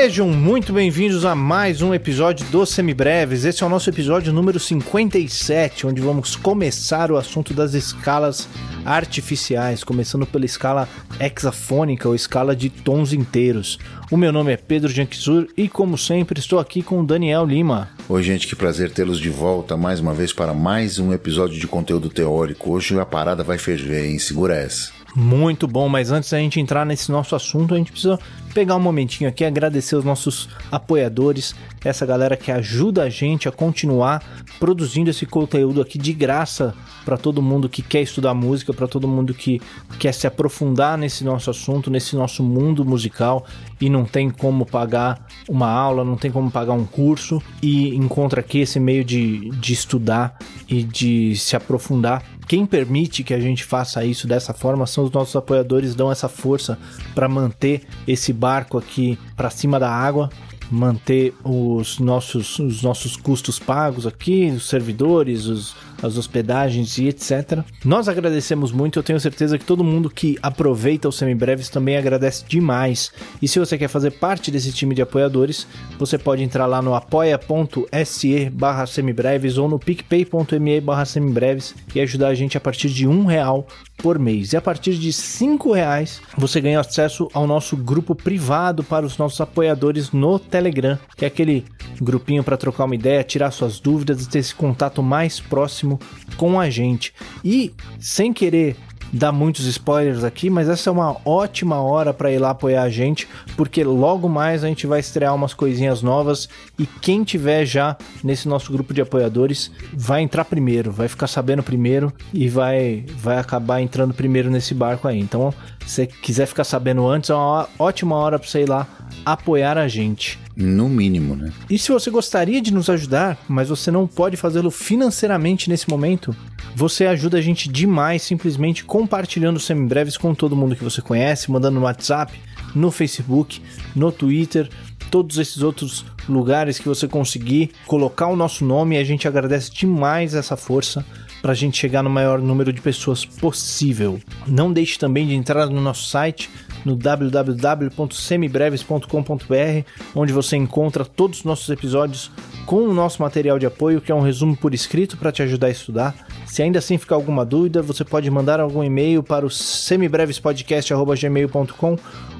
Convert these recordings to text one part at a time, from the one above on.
Sejam muito bem-vindos a mais um episódio do Semibreves. Esse é o nosso episódio número 57, onde vamos começar o assunto das escalas artificiais, começando pela escala hexafônica ou escala de tons inteiros. O meu nome é Pedro Janquizur e, como sempre, estou aqui com o Daniel Lima. Oi, gente, que prazer tê-los de volta mais uma vez para mais um episódio de conteúdo teórico. Hoje a parada vai ferver, hein? Segura essa. Muito bom, mas antes da gente entrar nesse nosso assunto, a gente precisa pegar um momentinho aqui agradecer os nossos apoiadores, essa galera que ajuda a gente a continuar produzindo esse conteúdo aqui de graça para todo mundo que quer estudar música, para todo mundo que quer se aprofundar nesse nosso assunto, nesse nosso mundo musical e não tem como pagar uma aula, não tem como pagar um curso e encontra aqui esse meio de, de estudar e de se aprofundar. Quem permite que a gente faça isso dessa forma são os nossos apoiadores, dão essa força para manter esse barco aqui para cima da água manter os nossos, os nossos custos pagos aqui, os servidores, os, as hospedagens e etc. Nós agradecemos muito, eu tenho certeza que todo mundo que aproveita os semibreves também agradece demais. E se você quer fazer parte desse time de apoiadores, você pode entrar lá no apoia.se barra semibreves ou no picpay.me barra semibreves e ajudar a gente a partir de um real por mês. E a partir de cinco reais você ganha acesso ao nosso grupo privado para os nossos apoiadores no Telegram, que é aquele grupinho para trocar uma ideia, tirar suas dúvidas e ter esse contato mais próximo próximo com a gente. E sem querer dar muitos spoilers aqui, mas essa é uma ótima hora para ir lá apoiar a gente, porque logo mais a gente vai estrear umas coisinhas novas e quem tiver já nesse nosso grupo de apoiadores vai entrar primeiro, vai ficar sabendo primeiro e vai vai acabar entrando primeiro nesse barco aí. Então, se quiser ficar sabendo antes, é uma ótima hora para você ir lá apoiar a gente. No mínimo, né? E se você gostaria de nos ajudar, mas você não pode fazê-lo financeiramente nesse momento, você ajuda a gente demais simplesmente compartilhando semibreves com todo mundo que você conhece, mandando no WhatsApp, no Facebook, no Twitter, todos esses outros lugares que você conseguir colocar o nosso nome a gente agradece demais essa força para a gente chegar no maior número de pessoas possível. Não deixe também de entrar no nosso site no www.semibreves.com.br, onde você encontra todos os nossos episódios com o nosso material de apoio, que é um resumo por escrito para te ajudar a estudar. Se ainda assim ficar alguma dúvida, você pode mandar algum e-mail para o semibrevespodcast.gmail.com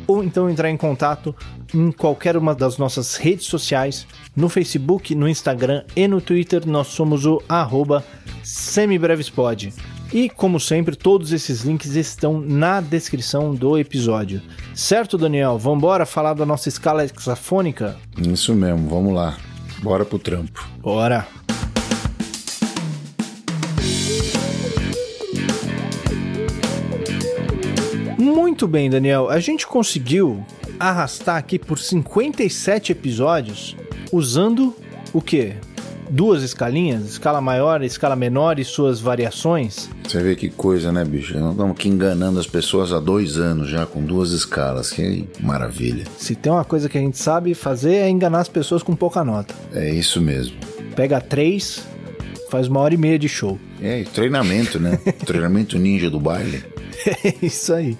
ou então entrar em contato em qualquer uma das nossas redes sociais, no Facebook, no Instagram e no Twitter, nós somos o arroba semibrevespod. E, como sempre, todos esses links estão na descrição do episódio. Certo, Daniel? Vamos embora falar da nossa escala hexafônica? Isso mesmo, vamos lá. Bora pro trampo. Bora! Muito bem, Daniel. A gente conseguiu arrastar aqui por 57 episódios usando o quê? duas escalinhas, escala maior, escala menor e suas variações. Você vê que coisa, né, bicho? Nós estamos aqui enganando as pessoas há dois anos já com duas escalas. Que maravilha. Se tem uma coisa que a gente sabe fazer é enganar as pessoas com pouca nota. É isso mesmo. Pega três, faz uma hora e meia de show. É, treinamento, né? treinamento ninja do baile. É isso aí.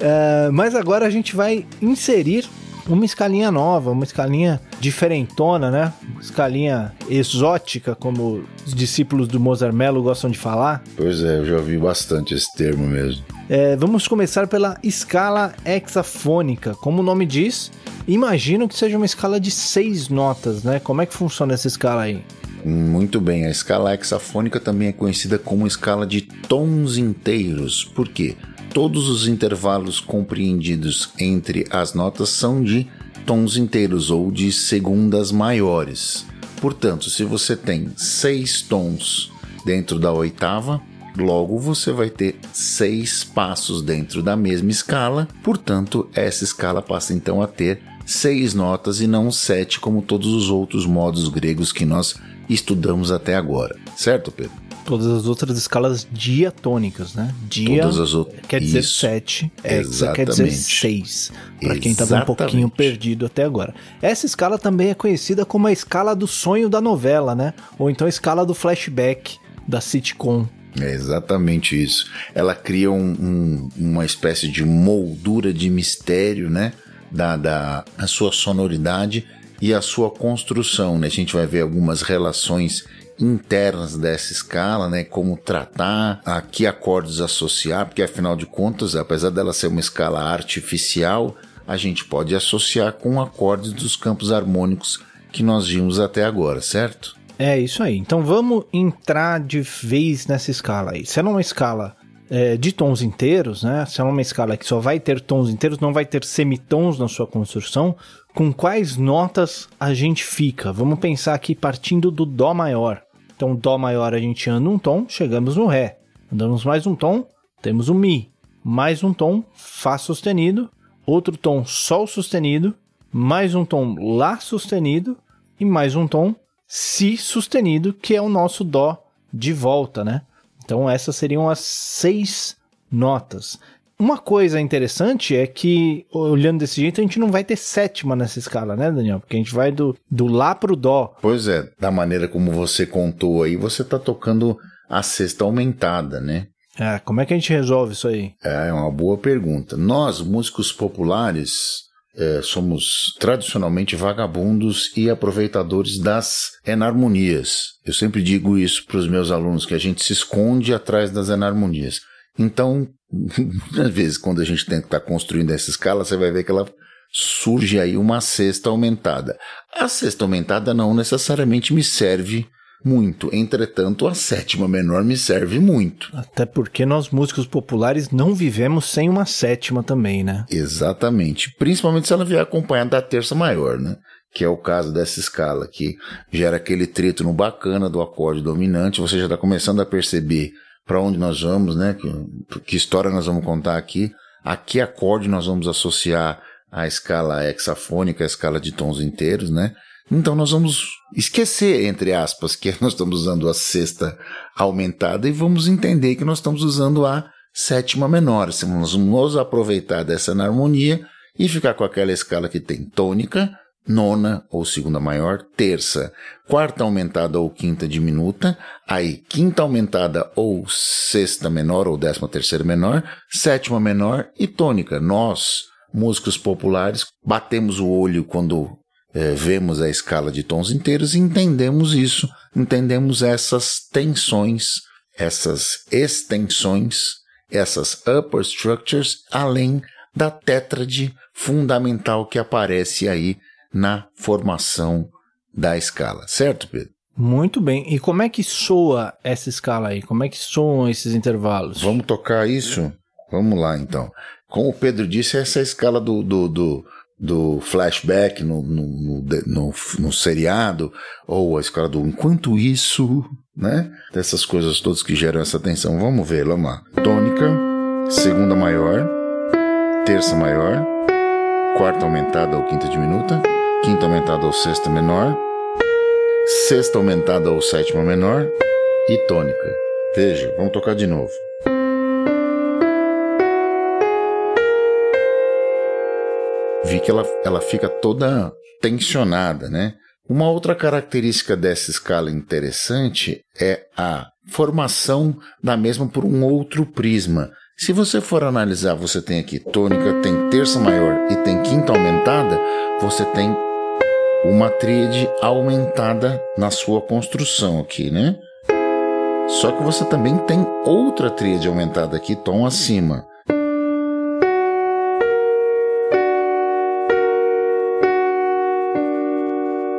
Uh, mas agora a gente vai inserir uma escalinha nova, uma escalinha diferentona, né? Uma escalinha exótica, como os discípulos do Mozart Mello gostam de falar. Pois é, eu já ouvi bastante esse termo mesmo. É, vamos começar pela escala hexafônica. Como o nome diz, imagino que seja uma escala de seis notas, né? Como é que funciona essa escala aí? Muito bem, a escala hexafônica também é conhecida como escala de tons inteiros. Por quê? Todos os intervalos compreendidos entre as notas são de tons inteiros ou de segundas maiores. Portanto, se você tem seis tons dentro da oitava, logo você vai ter seis passos dentro da mesma escala. Portanto, essa escala passa então a ter seis notas e não sete, como todos os outros modos gregos que nós estudamos até agora. Certo, Pedro? Todas as outras escalas diatônicas, né? Dia todas as outras. quer dizer Isso. 7, hexa quer dizer 6, para quem estava um pouquinho perdido até agora. Essa escala também é conhecida como a escala do sonho da novela, né? Ou então a escala do flashback da sitcom. É exatamente isso. Ela cria um, um, uma espécie de moldura de mistério, né? dada a sua sonoridade e a sua construção. Né? A gente vai ver algumas relações internas dessa escala, né? Como tratar, a que acordes associar, porque afinal de contas, apesar dela ser uma escala artificial, a gente pode associar com acordes dos campos harmônicos que nós vimos até agora, certo? É isso aí. Então vamos entrar de vez nessa escala aí. Se ela é uma escala é, de tons inteiros, né? Se ela é uma escala que só vai ter tons inteiros, não vai ter semitons na sua construção, com quais notas a gente fica? Vamos pensar aqui partindo do Dó maior. Então, Dó maior a gente anda um tom, chegamos no Ré. Andamos mais um tom, temos o Mi. Mais um tom, Fá sustenido. Outro tom, Sol sustenido. Mais um tom, Lá sustenido. E mais um tom, Si sustenido, que é o nosso Dó de volta, né? Então, essas seriam as seis notas. Uma coisa interessante é que, olhando desse jeito, a gente não vai ter sétima nessa escala, né, Daniel? Porque a gente vai do, do Lá pro Dó. Pois é, da maneira como você contou aí, você tá tocando a sexta aumentada, né? É, como é que a gente resolve isso aí? É uma boa pergunta. Nós, músicos populares, é, somos tradicionalmente vagabundos e aproveitadores das enarmonias. Eu sempre digo isso para os meus alunos, que a gente se esconde atrás das enarmonias. Então, muitas vezes, quando a gente tenta estar tá construindo essa escala, você vai ver que ela surge aí uma sexta aumentada. A sexta aumentada não necessariamente me serve muito. Entretanto, a sétima menor me serve muito. Até porque nós músicos populares não vivemos sem uma sétima também, né? Exatamente. Principalmente se ela vier acompanhada da terça maior, né? Que é o caso dessa escala, que gera aquele trítono bacana do acorde dominante. Você já está começando a perceber para onde nós vamos, né? Que, que história nós vamos contar aqui, a que acorde nós vamos associar a escala hexafônica, a escala de tons inteiros, né? Então nós vamos esquecer, entre aspas, que nós estamos usando a sexta aumentada e vamos entender que nós estamos usando a sétima menor. Nós vamos aproveitar dessa harmonia e ficar com aquela escala que tem tônica, nona ou segunda maior, terça, quarta aumentada ou quinta diminuta, aí quinta aumentada ou sexta menor ou décima terceira menor, sétima menor e tônica. Nós, músicos populares, batemos o olho quando é, vemos a escala de tons inteiros e entendemos isso, entendemos essas tensões, essas extensões, essas upper structures, além da tétrade fundamental que aparece aí na formação da escala, certo, Pedro? Muito bem. E como é que soa essa escala aí? Como é que soam esses intervalos? Vamos tocar isso? Vamos lá, então. Como o Pedro disse, essa é a escala do, do, do, do flashback no, no, no, no, seriado, ou a escala do enquanto isso, né? Dessas coisas todas que geram essa tensão. Vamos ver, vamos lá. Tônica, segunda maior, terça maior, quarta aumentada ou quinta diminuta, quinta aumentada ou sexta menor, sexta aumentada ou sétima menor e tônica. Veja, vamos tocar de novo. Vi que ela, ela fica toda tensionada, né? Uma outra característica dessa escala interessante é a formação da mesma por um outro prisma. Se você for analisar, você tem aqui tônica, tem terça maior e tem quinta aumentada, você tem uma tríade aumentada na sua construção aqui, né? Só que você também tem outra tríade aumentada aqui, tom acima.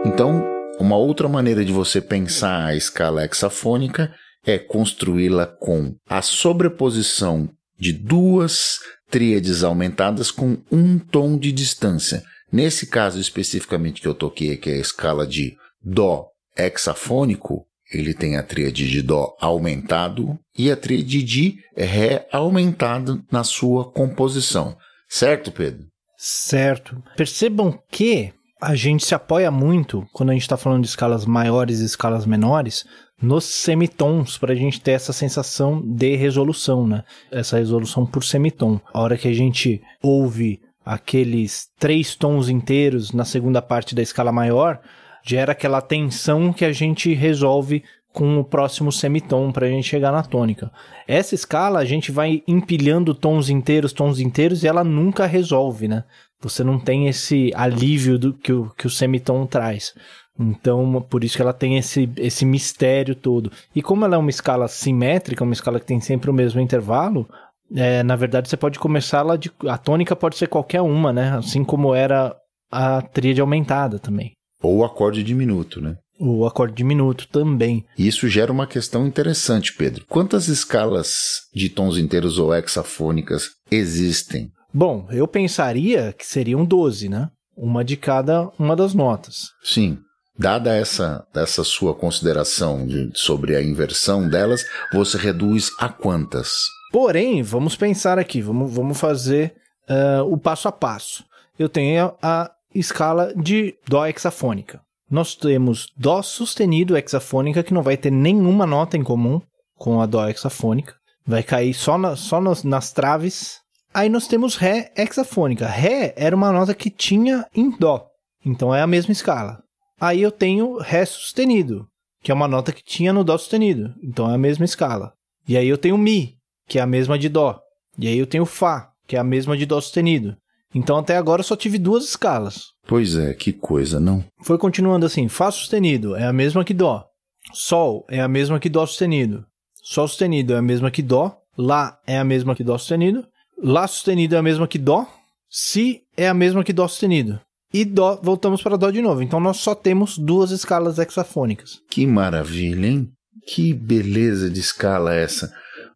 Então, uma outra maneira de você pensar a escala hexafônica é construí-la com a sobreposição de duas tríades aumentadas com um tom de distância. Nesse caso especificamente que eu toquei, que é a escala de Dó hexafônico, ele tem a tríade de Dó aumentado e a tríade de Ré aumentado na sua composição. Certo, Pedro? Certo. Percebam que a gente se apoia muito, quando a gente está falando de escalas maiores e escalas menores, nos semitons, para a gente ter essa sensação de resolução, né? Essa resolução por semitom. A hora que a gente ouve aqueles três tons inteiros na segunda parte da escala maior, gera aquela tensão que a gente resolve com o próximo semitom para a gente chegar na tônica. Essa escala a gente vai empilhando tons inteiros, tons inteiros e ela nunca resolve, né? Você não tem esse alívio do que o, que o semitom traz. Então, por isso que ela tem esse, esse mistério todo. E como ela é uma escala simétrica, uma escala que tem sempre o mesmo intervalo, é, na verdade você pode começar ela de. A tônica pode ser qualquer uma, né? Assim como era a tríade aumentada também. Ou o acorde diminuto, né? O acorde diminuto também. Isso gera uma questão interessante, Pedro. Quantas escalas de tons inteiros ou hexafônicas existem? Bom, eu pensaria que seriam 12, né? Uma de cada uma das notas. Sim. Dada essa, essa sua consideração de, sobre a inversão delas, você reduz a quantas? Porém, vamos pensar aqui, vamos, vamos fazer uh, o passo a passo. Eu tenho a, escala de Dó hexafônica. Nós temos Dó sustenido hexafônica, que não vai ter nenhuma nota em comum com a Dó hexafônica. Vai cair só, na, só nas, nas traves. Aí nós temos Ré hexafônica. Ré era uma nota que tinha em Dó. Então é a mesma escala. Aí eu tenho Ré sustenido, que é uma nota que tinha no Dó sustenido. Então é a mesma escala. E aí eu tenho Mi, que é a mesma de Dó. E aí eu tenho Fá, que é a mesma de Dó sustenido. Então até agora eu só tive duas escalas. Pois é, que coisa, não? Foi continuando assim: Fá sustenido é a mesma que Dó. Sol é a mesma que Dó sustenido. Sol sustenido é a mesma que Dó. Lá é a mesma que Dó sustenido. Lá sustenido é a mesma que Dó. Si é a mesma que Dó sustenido. E Dó, voltamos para Dó de novo. Então nós só temos duas escalas hexafônicas. Que maravilha, hein? Que beleza de escala essa.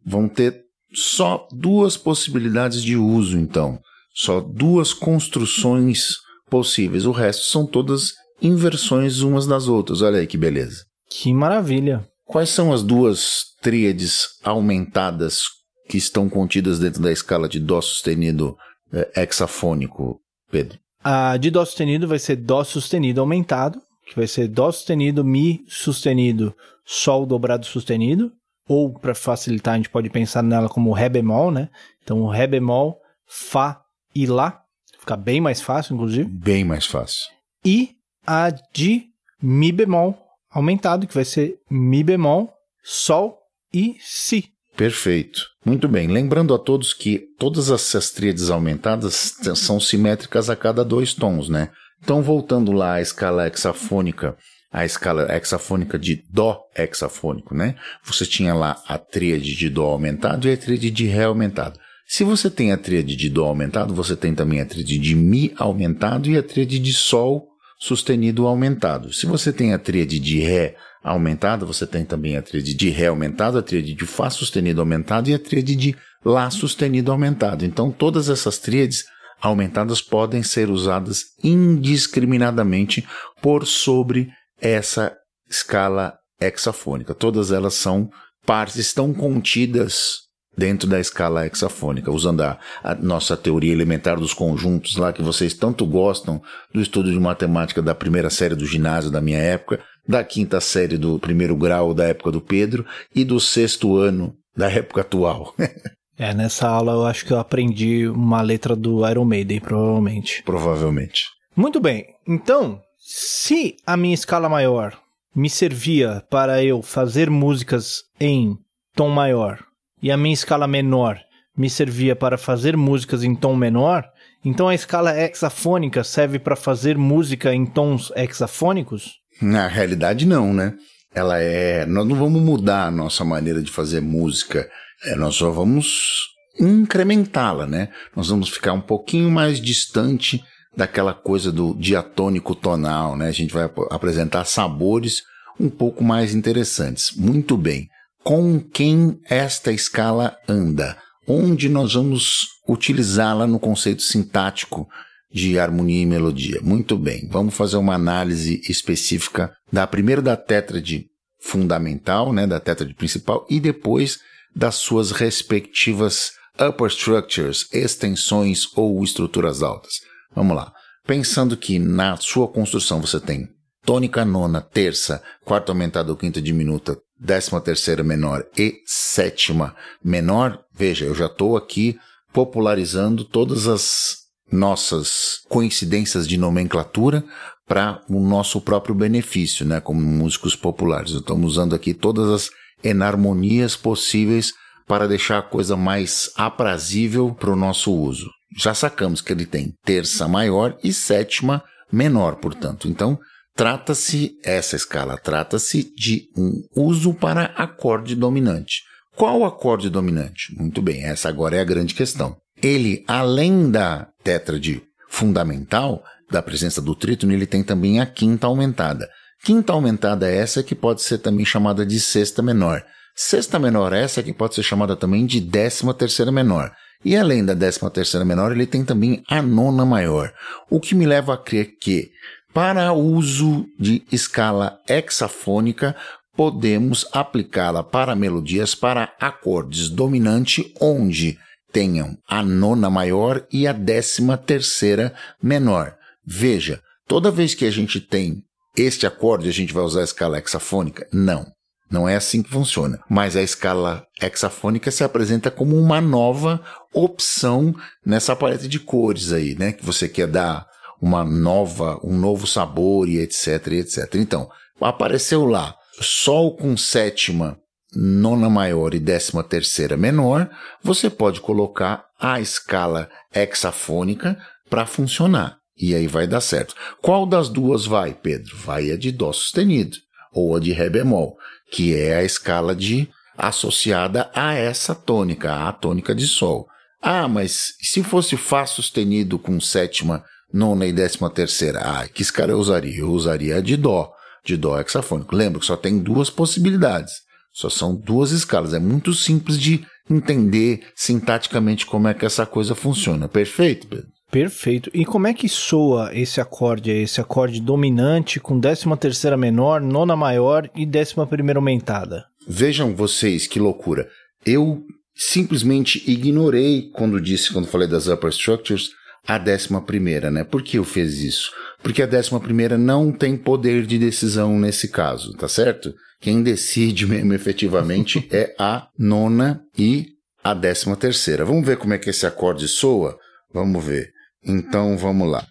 Vão ter só duas possibilidades de uso, então. Só duas construções possíveis. O resto são todas inversões umas das outras. Olha aí que beleza. Que maravilha. Quais são as duas tríades aumentadas que estão contidas dentro da escala de Dó sustenido é, hexafônico, Pedro? A de Dó sustenido vai ser Dó sustenido aumentado, que vai ser Dó sustenido, Mi sustenido, Sol dobrado sustenido. Ou, para facilitar, a gente pode pensar nela como Ré bemol, né? Então, Ré bemol, Fá e Lá. Fica bem mais fácil, inclusive. Bem mais fácil. E a de Mi bemol aumentado, que vai ser Mi bemol, Sol e Si. Perfeito. Muito bem. Lembrando a todos que todas essas tríades aumentadas são simétricas a cada dois tons, né? Então, voltando lá à escala hexafônica, a escala hexafônica de Dó hexafônico, né? Você tinha lá a tríade de Dó aumentado e a tríade de Ré aumentado. Se você tem a tríade de Dó aumentado, você tem também a tríade de Mi aumentado e a tríade de Sol sustenido aumentado. Se você tem a tríade de Ré aumentada, você tem também a tríade de Ré aumentado, a tríade de Fá sustenido aumentado e a tríade de Lá sustenido aumentado. Então, todas essas tríades aumentadas podem ser usadas indiscriminadamente por sobre essa escala hexafônica. Todas elas são partes, estão contidas dentro da escala hexafônica, usando a, a, nossa teoria elementar dos conjuntos lá que vocês tanto gostam do estudo de matemática da primeira série do ginásio da minha época, da quinta série do primeiro grau da época do Pedro e do sexto ano da época atual. é, nessa aula eu acho que eu aprendi uma letra do Iron Maiden, provavelmente. Provavelmente. Muito bem. Então, se a minha escala maior me servia para eu fazer músicas em tom maior e a minha escala menor me servia para fazer músicas em tom menor, então a escala hexafônica serve para fazer música em tons hexafônicos? Na realidade, não, né? Ela é. Nós não vamos mudar a nossa maneira de fazer música, é, nós só vamos incrementá-la, né? Nós vamos ficar um pouquinho mais distante daquela coisa do diatônico tonal, né? A gente vai apresentar sabores um pouco mais interessantes. Muito bem. Com quem esta escala anda? Onde nós vamos utilizá-la no conceito sintático de harmonia e melodia? Muito bem. Vamos fazer uma análise específica da primeiro da tétrade fundamental, né, da tétrade principal e depois das suas respectivas upper structures, extensões ou estruturas altas. Vamos lá. Pensando que na sua construção você tem tônica nona, terça, quarta aumentada ou quinta diminuta, décima terceira menor e sétima menor, veja, eu já estou aqui popularizando todas as nossas coincidências de nomenclatura para o nosso próprio benefício, né, como músicos populares. Estamos usando aqui todas as enarmonias possíveis para deixar a coisa mais aprazível para o nosso uso. Já sacamos que ele tem terça maior e sétima menor, portanto. Então, trata-se, essa escala trata-se de um uso para acorde dominante. Qual acorde dominante? Muito bem, essa agora é a grande questão. Ele, além da tétrade fundamental, da presença do trítono, ele tem também a quinta aumentada. Quinta aumentada é essa que pode ser também chamada de sexta menor. Sexta menor é essa que pode ser chamada também de décima terceira menor. E além da décima terceira menor, ele tem também a nona maior. O que me leva a crer que, para uso de escala hexafônica, podemos aplicá-la para melodias para acordes dominante onde tenham a nona maior e a décima terceira menor. Veja, toda vez que a gente tem este acorde, a gente vai usar a escala hexafônica? Não. Não é assim que funciona. Mas a escala hexafônica se apresenta como uma nova opção nessa paleta de cores aí, né? Que você quer dar uma nova, um novo sabor e etc, e etc. Então, apareceu lá Sol com sétima, nona maior e décima terceira menor, você pode colocar a escala hexafônica para funcionar. E aí vai dar certo. Qual das duas vai, Pedro? Vai a de Dó sustenido ou a de Ré bemol, que é a escala de associada a essa tônica, a tônica de Sol. Ah, mas se fosse Fá sustenido com sétima, nona e décima terceira? Ah, que escala eu usaria? Eu usaria a de Dó, de Dó hexafônico. Lembra que só tem duas possibilidades. Só são duas escalas. É muito simples de entender sintaticamente como é que essa coisa funciona. Perfeito, Pedro? Perfeito. E como é que soa esse acorde, esse acorde dominante com décima terceira menor, nona maior e décima primeira aumentada? Vejam vocês que loucura. Eu simplesmente ignorei quando disse, quando falei das upper structures, a décima primeira, né? Por que eu fiz isso? Porque a décima primeira não tem poder de decisão nesse caso, tá certo? Quem decide mesmo efetivamente é a nona e a décima terceira. Vamos ver como é que esse acorde soa? Vamos ver. Então vamos lá.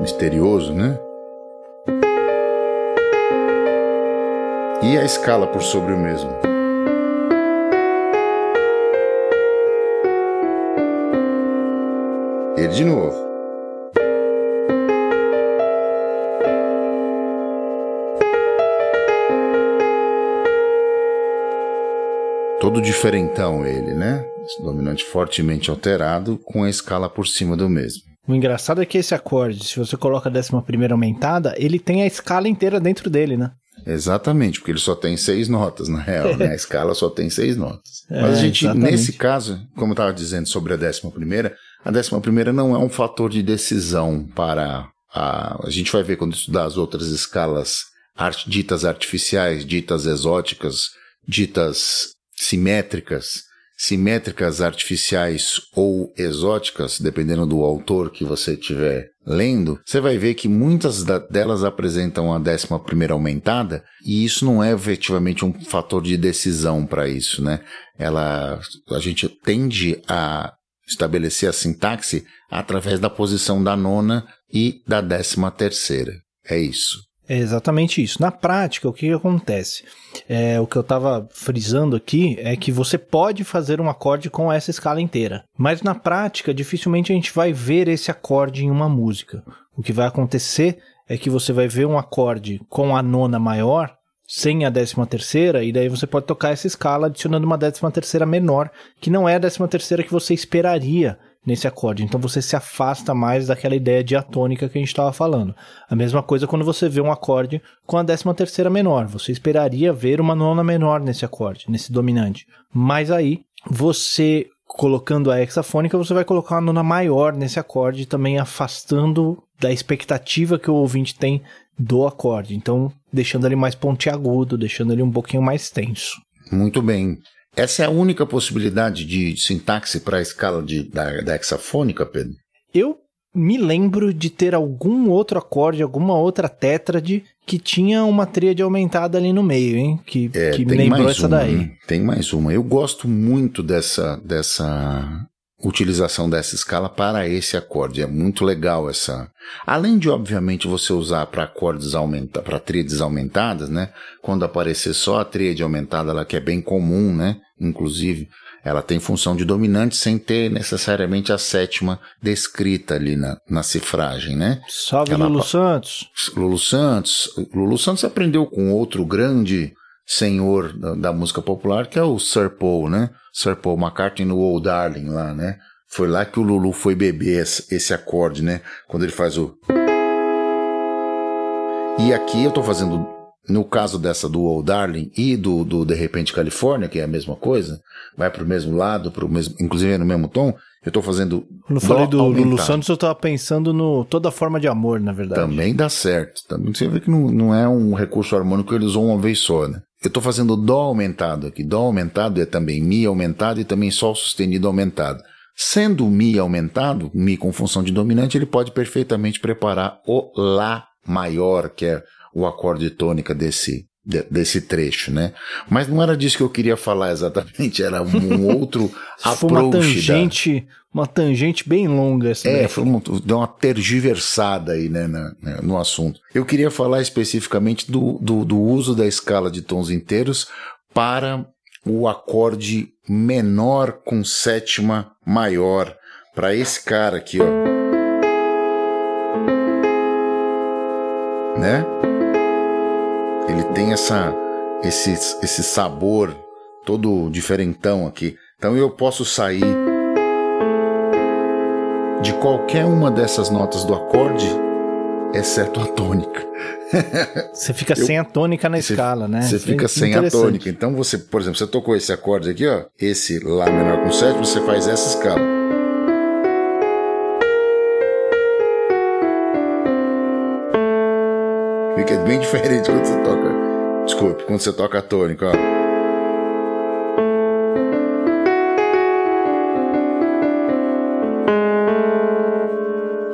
Misterioso, né? E a escala por sobre o mesmo. Ele de novo. Todo diferentão ele, né? Esse dominante fortemente alterado com a escala por cima do mesmo. O engraçado é que esse acorde, se você coloca a décima primeira aumentada, ele tem a escala inteira dentro dele, né? Exatamente, porque ele só tem seis notas, na real, né? A escala só tem seis notas. É, Mas a gente, exatamente. nesse caso, como eu estava dizendo sobre a décima primeira, a décima primeira não é um fator de decisão para a... A gente vai ver quando estudar as outras escalas art, ditas artificiais, ditas exóticas, ditas simétricas, simétricas artificiais ou exóticas, dependendo do autor que você estiver lendo, você vai ver que muitas delas apresentam a décima primeira aumentada e isso não é efetivamente um fator de decisão para isso, né? Ela, a gente tende a estabelecer a sintaxe através da posição da nona e da décima terceira. É isso. É exatamente isso. Na prática, o que, que acontece? É, o que eu estava frisando aqui é que você pode fazer um acorde com essa escala inteira, mas na prática, dificilmente a gente vai ver esse acorde em uma música. O que vai acontecer é que você vai ver um acorde com a nona maior sem a décima terceira, e daí você pode tocar essa escala adicionando uma décima terceira menor, que não é a décima terceira que você esperaria nesse acorde. Então você se afasta mais daquela ideia diatônica que a gente estava falando. A mesma coisa quando você vê um acorde com a décima terceira menor. Você esperaria ver uma nona menor nesse acorde, nesse dominante. Mas aí você colocando a hexafônica, você vai colocar uma nona maior nesse acorde, também afastando da expectativa que o ouvinte tem do acorde. Então, deixando ele mais pontiagudo, deixando ele um pouquinho mais tenso. Muito bem. Essa é a única possibilidade de sintaxe para a escala de, da, da hexafônica, Pedro? Eu me lembro de ter algum outro acorde, alguma outra tétrade que tinha uma tríade aumentada ali no meio, hein? Que, é, que me lembrou essa uma, daí. Tem mais uma. Eu gosto muito dessa, dessa utilização dessa escala para esse acorde. É muito legal essa. Além de, obviamente, você usar para acordes aumentados, para tríades aumentadas, né? Quando aparecer só a tríade aumentada, ela que é bem comum, né? Inclusive, ela tem função de dominante sem ter necessariamente a sétima descrita ali na, na cifragem, né? Salve ela, Lulu Santos. Lulu Santos. Lulu Santos aprendeu com outro grande senhor da, da, música popular, que é o Sir Paul, né? Sir Paul McCartney no Old Darling lá, né? Foi lá que o Lulu foi beber esse, esse acorde, né? Quando ele faz o. E aqui eu tô fazendo, no caso dessa do Old Darling e do, do De Repente Califórnia, que é a mesma coisa, vai pro mesmo lado, pro mesmo, inclusive é no mesmo tom, eu tô fazendo. Quando falei do Lulu Santos, eu tava pensando no toda forma de amor, na verdade. Também dá certo. Também você vê que não, não é um recurso harmônico que ele usou uma vez só, né? Eu estou fazendo Dó aumentado aqui. Dó aumentado é também Mi aumentado e também Sol sustenido aumentado. Sendo Mi aumentado, Mi com função de dominante, ele pode perfeitamente preparar o Lá maior, que é o acorde tônica desse, de, desse trecho, né? Mas não era disso que eu queria falar exatamente, era um outro approach. Foi uma tangente, da... uma tangente bem longa essa. É, foi um, deu uma tergiversada aí, né, na, né, no assunto. Eu queria falar especificamente do, do, do uso da escala de tons inteiros para o acorde menor com sétima maior. Para esse cara aqui, ó. Né? Ele tem essa, esse, esse sabor todo diferentão aqui. Então eu posso sair de qualquer uma dessas notas do acorde, exceto a tônica. Você fica eu, sem a tônica na escala, né? Você fica sem a tônica. Então você, por exemplo, você tocou esse acorde aqui, ó, esse Lá menor com sétima, você faz essa escala. Fica bem diferente quando você toca. Desculpe, quando você toca a tônica, ó.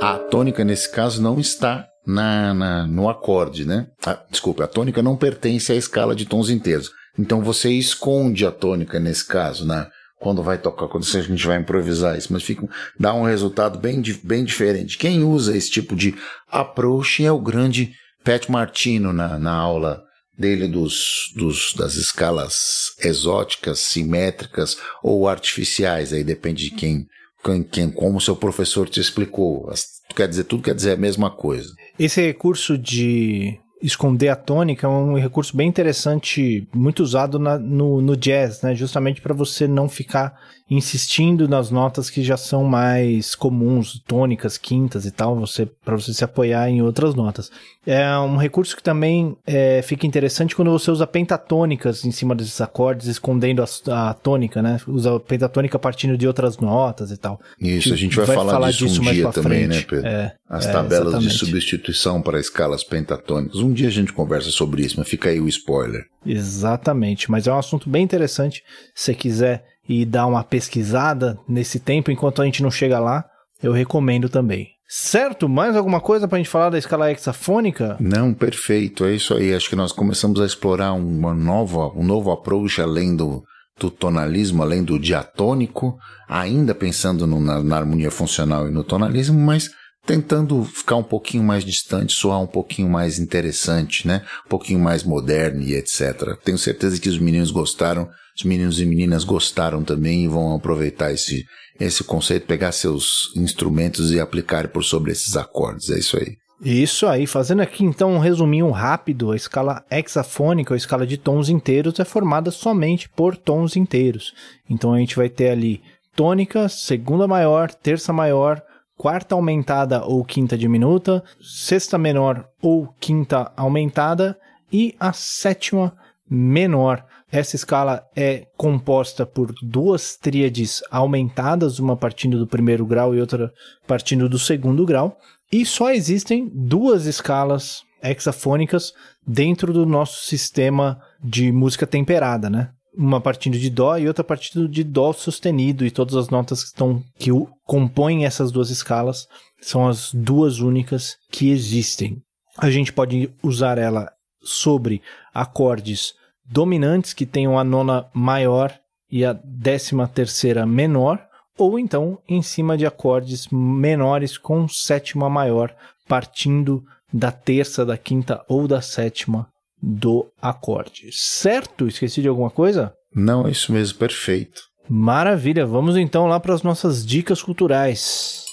A tônica, nesse caso, não está na, na, no acorde, né? Desculpe, a tônica não pertence à escala de tons inteiros. Então você esconde a tônica nesse caso, né? Quando vai tocar, quando a gente vai improvisar isso, mas fica, dá um resultado bem, bem diferente. Quem usa esse tipo de approach é o grande Pat Martino na, na aula dele dos, dos, das escalas exóticas, simétricas ou artificiais, aí depende de quem, quem, quem como seu professor te explicou. Quer dizer, tudo quer dizer a mesma coisa. Esse recurso de esconder a tônica é um recurso bem interessante, muito usado na, no, no jazz, né? Justamente para você não ficar insistindo nas notas que já são mais comuns, tônicas, quintas e tal, você para você se apoiar em outras notas. É um recurso que também é, fica interessante quando você usa pentatônicas em cima desses acordes, escondendo a, a, tônica, né? Usa a pentatônica partindo de outras notas e tal. Isso, a gente vai, vai falar, falar, disso, disso um dia também, né, frente. né, Pedro? É, As é, tabelas exatamente. de substituição para escalas pentatônicas. Um dia a gente conversa sobre isso, mas fica aí o spoiler. Exatamente, mas é um assunto bem interessante. Se você quiser e dar uma pesquisada nesse tempo enquanto a gente não chega lá, eu recomendo também. Certo? Mais alguma coisa para a gente falar da escala hexafônica? Não, perfeito. É isso aí. Acho que nós começamos a explorar uma nova, um novo approach além do, do tonalismo, além do diatônico, ainda pensando no, na, na harmonia funcional e no tonalismo, mas tentando ficar um pouquinho mais distante, soar um pouquinho mais interessante, né? Um pouquinho mais moderno e etc. Tenho certeza que os meninos gostaram, os meninos e meninas gostaram também e vão aproveitar esse, esse conceito, pegar seus instrumentos e aplicar por sobre esses acordes. É isso aí. Isso aí, fazendo aqui então um resuminho rápido, a escala hexafônica, a escala de tons inteiros, é formada somente por tons inteiros. Então a gente vai ter ali tônica, segunda maior, terça maior, quarta aumentada ou quinta diminuta, sexta menor ou quinta aumentada e a sétima menor. Essa escala é composta por duas tríades aumentadas, uma partindo do primeiro grau e outra partindo do segundo grau, e só existem duas escalas hexafônicas dentro do nosso sistema de música temperada, né? Uma partindo de dó e outra partindo de dó sustenido e todas as notas que estão que compõem essas duas escalas são as duas únicas que existem. A gente pode usar ela sobre acordes dominantes que tenham a nona maior e a décima terceira menor, ou então em cima de acordes menores com sétima maior, partindo da terça, da quinta ou da sétima do acorde. Certo? Esqueci de alguma coisa? Não, é isso mesmo, perfeito. Maravilha, vamos então lá para as nossas dicas culturais.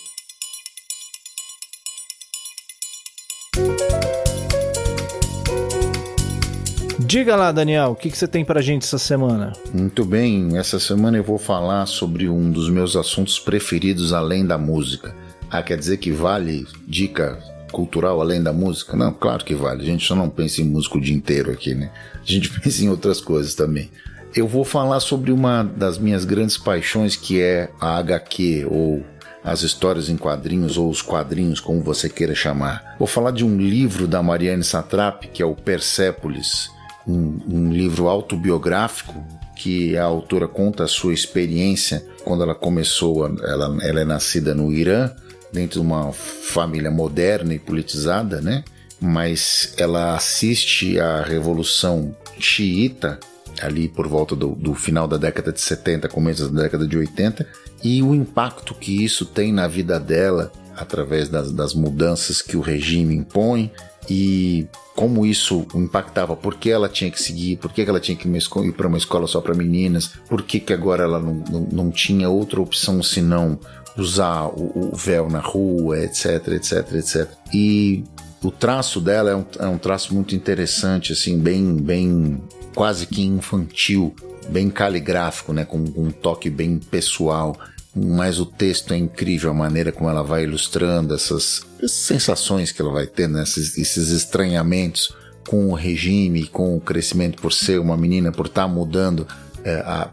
Diga lá, Daniel, o que, que você tem pra gente essa semana? Muito bem, essa semana eu vou falar sobre um dos meus assuntos preferidos além da música. Ah, quer dizer que vale dica cultural além da música? Não, claro que vale. A gente só não pensa em música o dia inteiro aqui, né? A gente pensa em outras coisas também. Eu vou falar sobre uma das minhas grandes paixões que é a HQ ou as histórias em quadrinhos ou os quadrinhos, como você queira chamar. Vou falar de um livro da Marianne Satrap, que é o Persépolis, um, um livro autobiográfico que a autora conta a sua experiência quando ela começou, ela, ela é nascida no Irã, dentro de uma família moderna e politizada, né? Mas ela assiste à Revolução Xiita, ali por volta do, do, final da década de 70, começo da década de 80, e o impacto que isso tem na vida dela através das, das mudanças que o regime impõe e como isso impactava, por que ela tinha que seguir, por que ela tinha que ir para uma escola só para meninas, por que, que agora ela não, não, não tinha outra opção senão usar o, o, véu na rua, etc, etc, etc. E o traço dela é um, é um traço muito interessante, assim, bem, bem quase que infantil, bem caligráfico, né, com, com um toque bem pessoal mas o texto é incrível, a maneira como ela vai ilustrando essas, sensações que ela vai tendo, né? esses, esses estranhamentos com o regime, com o crescimento por ser uma menina, por estar tá mudando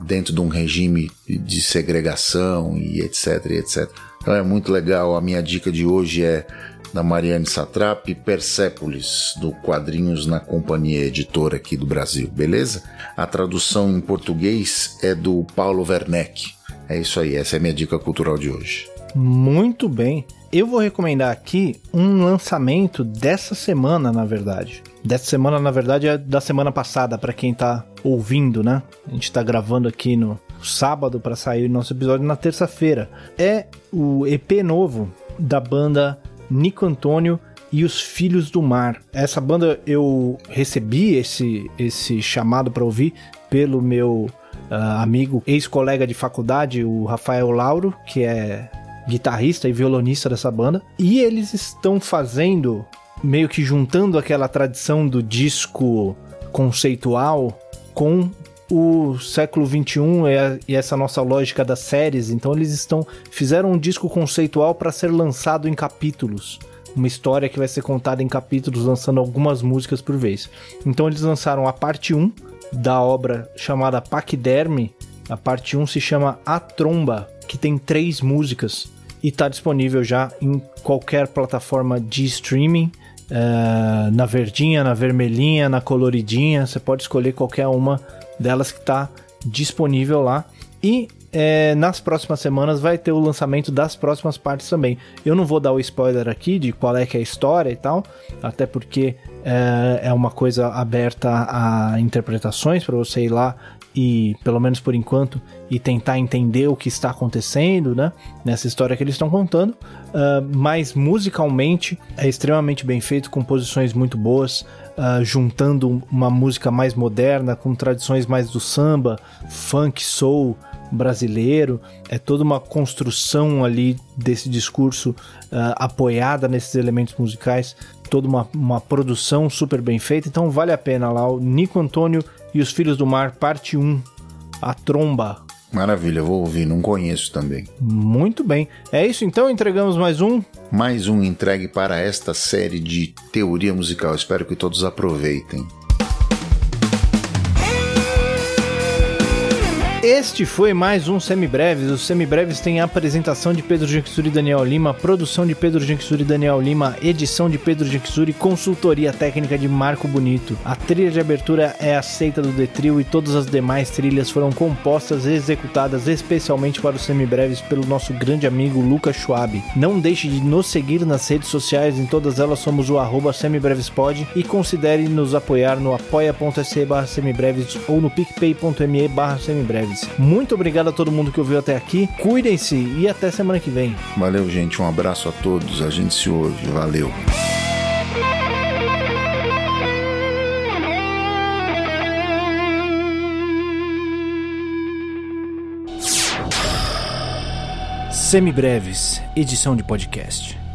dentro de um regime de segregação e etc, e etc. Então é muito legal. A minha dica de hoje é da Mariane Satrap, Persépolis, do Quadrinhos na Companhia Editora aqui do Brasil, beleza? A tradução em português é do Paulo Werneck. É isso aí, essa é a minha dica cultural de hoje. Muito bem. Eu vou recomendar aqui um lançamento dessa semana, na verdade. Dessa semana, na verdade, é da semana passada, para quem tá ouvindo, né? A gente tá gravando aqui no sábado para sair o nosso episódio na terça-feira. É o EP novo da banda Nico Antônio e os Filhos do Mar. Essa banda eu recebi esse esse chamado para ouvir pelo meu uh, amigo, ex-colega de faculdade, o Rafael Lauro, que é guitarrista e violonista dessa banda. E eles estão fazendo, meio que juntando aquela tradição do disco conceitual com o século 21 e essa nossa lógica das séries. Então eles estão fizeram um disco conceitual para ser lançado em capítulos. Uma história que vai ser contada em capítulos, lançando algumas músicas por vez. Então eles lançaram a parte 1, da obra chamada Paquiderme. A parte 1 se chama A Tromba, que tem três músicas e está disponível já em qualquer plataforma de streaming. Uh, na verdinha, na vermelhinha, na coloridinha, você pode escolher qualquer uma delas que está disponível lá. E é, nas próximas semanas vai ter o lançamento das próximas partes também. Eu não vou dar o spoiler aqui de qual é que é a história e tal, até porque é, é uma coisa aberta a interpretações para você ir lá e, pelo menos por enquanto, e tentar entender o que está acontecendo, né? Nessa história que eles estão contando. Uh, mas musicalmente é extremamente bem feito, composições muito boas, uh, juntando uma música mais moderna com tradições mais do samba, funk, soul brasileiro. É toda uma construção ali desse discurso uh, apoiada nesses elementos musicais toda uma, uma produção super bem feita, então vale a pena lá. O Nico Antônio e os Filhos do Mar, parte 1, A Tromba. Maravilha, vou ouvir, não conheço também. Muito bem. É isso então, entregamos mais um. Mais um entregue para esta série de teoria musical. Espero que todos aproveitem. Este foi mais um Semibreves. Os Semibreves têm a apresentação de Pedro Janquisuri e Daniel Lima, produção de Pedro Janquisuri e Daniel Lima, edição de Pedro Janquisuri, consultoria técnica de Marco Bonito. A trilha de abertura é aceita do Detril e todas as demais trilhas foram compostas e executadas especialmente para os Semibreves pelo nosso grande amigo Lucas Schwab. Não deixe de nos seguir nas redes sociais, em todas elas somos o arroba semibrevespod e considere nos apoiar no apoia.se barra semibreves ou no picpay.me barra semibreves. Audiência. Muito obrigado a todo mundo que ouviu até aqui. Cuidem-se e até semana que vem. Valeu, gente. Um abraço a todos. A gente se ouve. Valeu. Semibreves, edição de podcast.